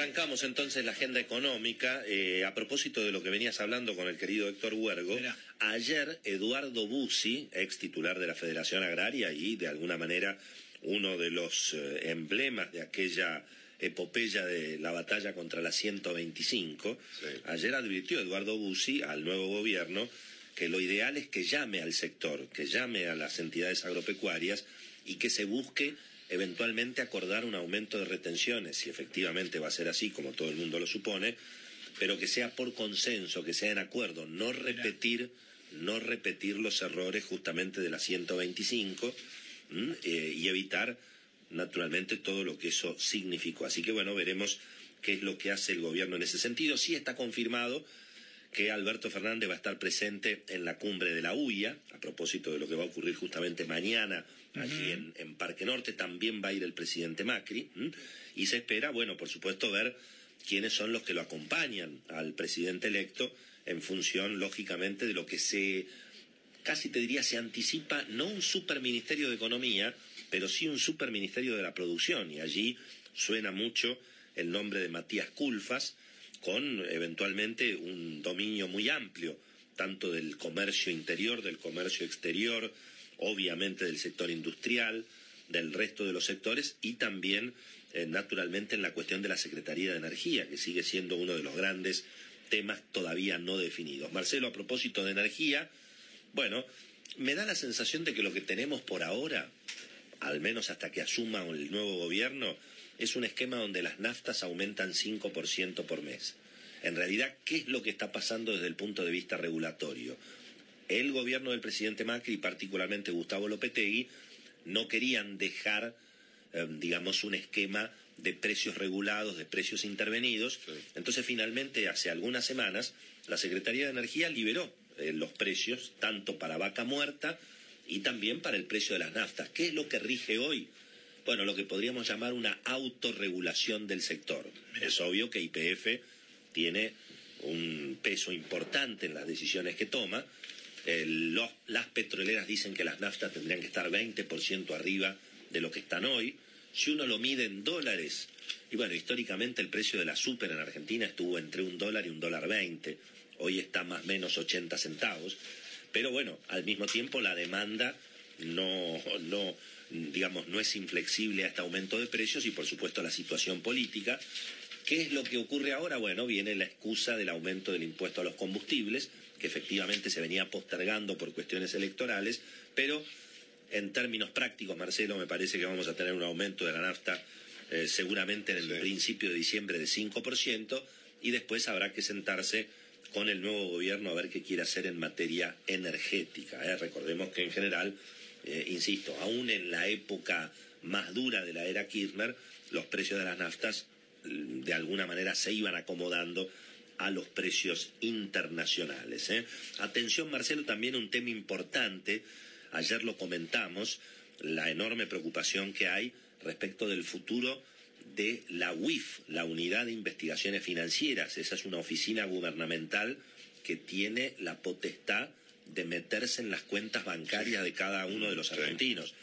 arrancamos entonces la agenda económica. Eh, a propósito de lo que venías hablando con el querido Héctor Huergo, ayer Eduardo Bussi, ex titular de la Federación Agraria y de alguna manera uno de los eh, emblemas de aquella epopeya de la batalla contra la 125, ayer advirtió Eduardo Bussi al nuevo gobierno que lo ideal es que llame al sector, que llame a las entidades agropecuarias y que se busque eventualmente acordar un aumento de retenciones, si efectivamente va a ser así, como todo el mundo lo supone, pero que sea por consenso, que sea en acuerdo, no repetir, no repetir los errores justamente de la 125 eh, y evitar naturalmente todo lo que eso significó. Así que bueno, veremos qué es lo que hace el gobierno en ese sentido. Sí está confirmado que Alberto Fernández va a estar presente en la cumbre de la UIA, a propósito de lo que va a ocurrir justamente mañana allí en, Parque Norte, también va a ir el presidente Macri, y se espera, bueno, por supuesto, ver quiénes son los que lo acompañan al presidente electo en función, lógicamente, de lo que se, casi te diría, se anticipa, no un superministerio de Economía, pero sí un superministerio de la Producción, y allí suena mucho el nombre de Matías Culfas, con eventualmente un dominio muy amplio, tanto del comercio interior, del comercio exterior, obviamente del sector industrial, del resto de los sectores y también, eh, naturalmente, en la cuestión de la Secretaría de Energía, que sigue siendo uno de los grandes temas todavía no definidos. Marcelo, a propósito de energía, bueno, me da la sensación de que lo que tenemos por ahora, al menos hasta que asuma el nuevo gobierno, es un esquema donde las naftas aumentan 5% por mes. En realidad, ¿qué es lo que está pasando desde el punto de vista regulatorio? El gobierno del presidente Macri, y particularmente Gustavo Lopetegui, no querían dejar, eh, digamos, un esquema de precios regulados, de precios intervenidos. Entonces, finalmente, hace algunas semanas, la Secretaría de Energía liberó eh, los precios, tanto para vaca muerta y también para el precio de las naftas. ¿Qué es lo que rige hoy? Bueno, lo que podríamos llamar una autorregulación del sector. Es obvio que IPF tiene un peso importante en las decisiones que toma. las petroleras dicen que las naftas tendrían que estar 20% arriba de lo que están hoy. Si uno lo mide en dólares, y bueno, históricamente el precio de la super en Argentina estuvo entre un dólar y un dólar veinte, hoy está más o menos 80 centavos, pero bueno, al mismo tiempo la demanda no, no, digamos, no es inflexible a este aumento de precios y por supuesto la situación política. ¿Qué es lo que ocurre ahora? Bueno, viene la excusa del aumento del impuesto a los combustibles, que efectivamente se venía postergando por cuestiones electorales, pero en términos prácticos, Marcelo, me parece que vamos a tener un aumento de la nafta eh, seguramente en el principio de diciembre de 5% y después habrá que sentarse con el nuevo gobierno a ver qué quiere hacer en materia energética. ¿eh? Recordemos que en general eh, insisto, aún en la época más dura de la era Kirchner, los precios de las naftas mm, de alguna manera se iban acomodando a los precios internacionales. ¿eh? Atención, Marcelo, también un tema importante, ayer lo comentamos, la enorme preocupación que hay respecto del futuro de la UIF, la Unidad de Investigaciones Financieras. Esa es una oficina gubernamental que tiene la potestad de meterse en las cuentas bancarias de cada uno de los argentinos.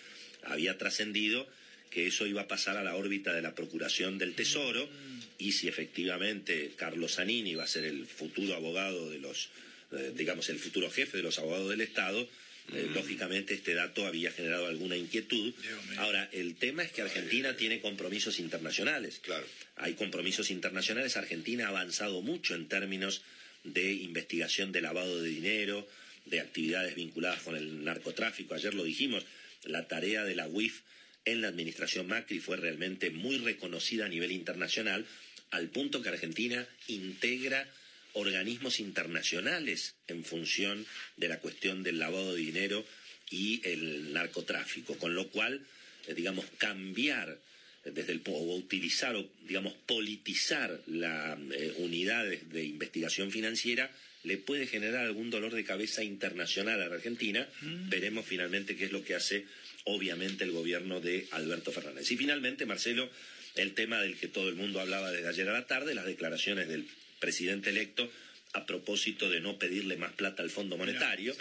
Había trascendido que eso iba a pasar a la órbita de la Procuración del Tesoro y si efectivamente Carlos Zanini va a ser el futuro abogado de los, eh, digamos, el futuro jefe de los abogados del Estado, eh, lógicamente este dato había generado alguna inquietud. Ahora, el tema es que Argentina tiene compromisos internacionales. Claro. Hay compromisos internacionales. Argentina ha avanzado mucho en términos de investigación de lavado de dinero, de actividades vinculadas con el narcotráfico. Ayer lo dijimos, la tarea de la UIF en la administración Macri fue realmente muy reconocida a nivel internacional, al punto que Argentina integra organismos internacionales en función de la cuestión del lavado de dinero y el narcotráfico, con lo cual, eh, digamos, cambiar desde el o utilizar o digamos politizar la eh, unidad de investigación financiera le puede generar algún dolor de cabeza internacional a la Argentina. Mm. Veremos finalmente qué es lo que hace, obviamente, el gobierno de Alberto Fernández. Y finalmente, Marcelo, el tema del que todo el mundo hablaba desde ayer a la tarde, las declaraciones del presidente electo a propósito de no pedirle más plata al Fondo Monetario.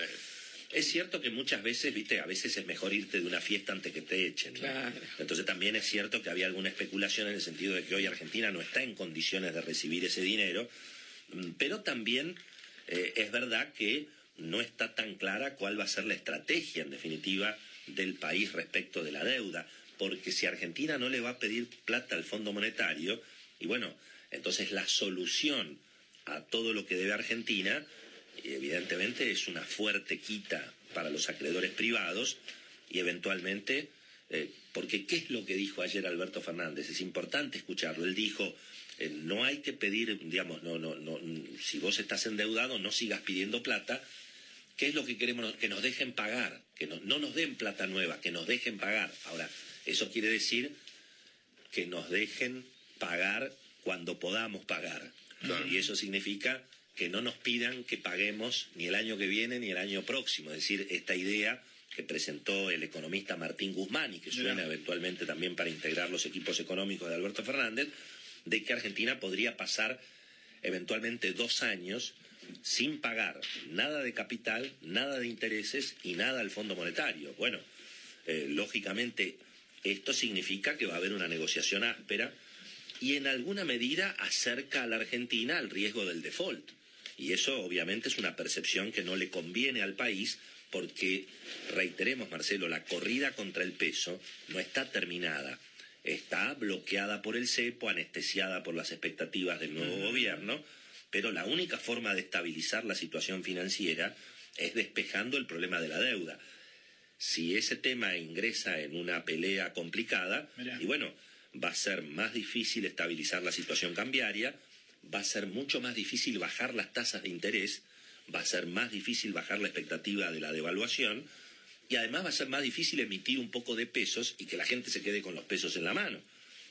Es cierto que muchas veces, viste, a veces es mejor irte de una fiesta antes que te echen. Entonces también es cierto que había alguna especulación en el sentido de que hoy Argentina no está en condiciones de recibir ese dinero, mm, pero también eh, es verdad que no está tan clara cuál va a ser la estrategia, en definitiva, del país respecto de la deuda. Porque si Argentina no le va a pedir plata al Fondo Monetario, y bueno, entonces la solución a todo lo que debe Argentina, evidentemente es una fuerte quita para los acreedores privados y eventualmente, eh, porque ¿qué es lo que dijo ayer Alberto Fernández? Es importante escucharlo. Él dijo, eh, no hay que pedir, digamos, no, no, no, si vos estás endeudado, no sigas pidiendo plata. ¿Qué es lo que queremos? Que nos dejen pagar, que no, no nos den plata nueva, que nos dejen pagar. Ahora, eso quiere decir que nos dejen pagar cuando podamos pagar. Y eso significa que no nos pidan que paguemos ni el año que viene ni el año próximo. Es decir, esta idea que presentó el economista Martín Guzmán y que suena eventualmente también para integrar los equipos económicos de Alberto Fernández, de que Argentina podría pasar eventualmente dos años sin pagar nada de capital, nada de intereses y nada al Fondo Monetario. Bueno, eh, lógicamente esto significa que va a haber una negociación áspera y en alguna medida acerca a la Argentina al riesgo del default. Y eso obviamente es una percepción que no le conviene al país porque, reiteremos Marcelo, la corrida contra el peso no está terminada. Está bloqueada por el cepo, anestesiada por las expectativas del nuevo gobierno, pero la única forma de estabilizar la situación financiera es despejando el problema de la deuda. Si ese tema ingresa en una pelea complicada, y bueno, va a ser más difícil estabilizar la situación cambiaria, va a ser mucho más difícil bajar las tasas de interés, va a ser más difícil bajar la expectativa de la devaluación y además va a ser más difícil emitir un poco de pesos y que la gente se quede con los pesos en la mano.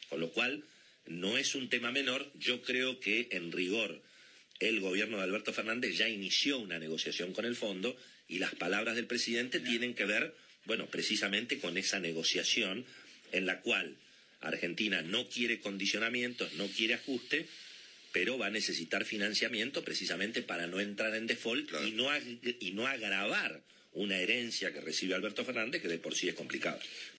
Con lo cual, no es un tema menor. Yo creo que, en rigor, el gobierno de Alberto Fernández ya inició una negociación con el fondo y las palabras del presidente tienen que ver, bueno, precisamente con esa negociación en la cual Argentina no quiere condicionamientos, no quiere ajuste, pero va a necesitar financiamiento precisamente para no entrar en default y, no y no agravar una herencia que recibe Alberto Fernández que de por sí es complicada.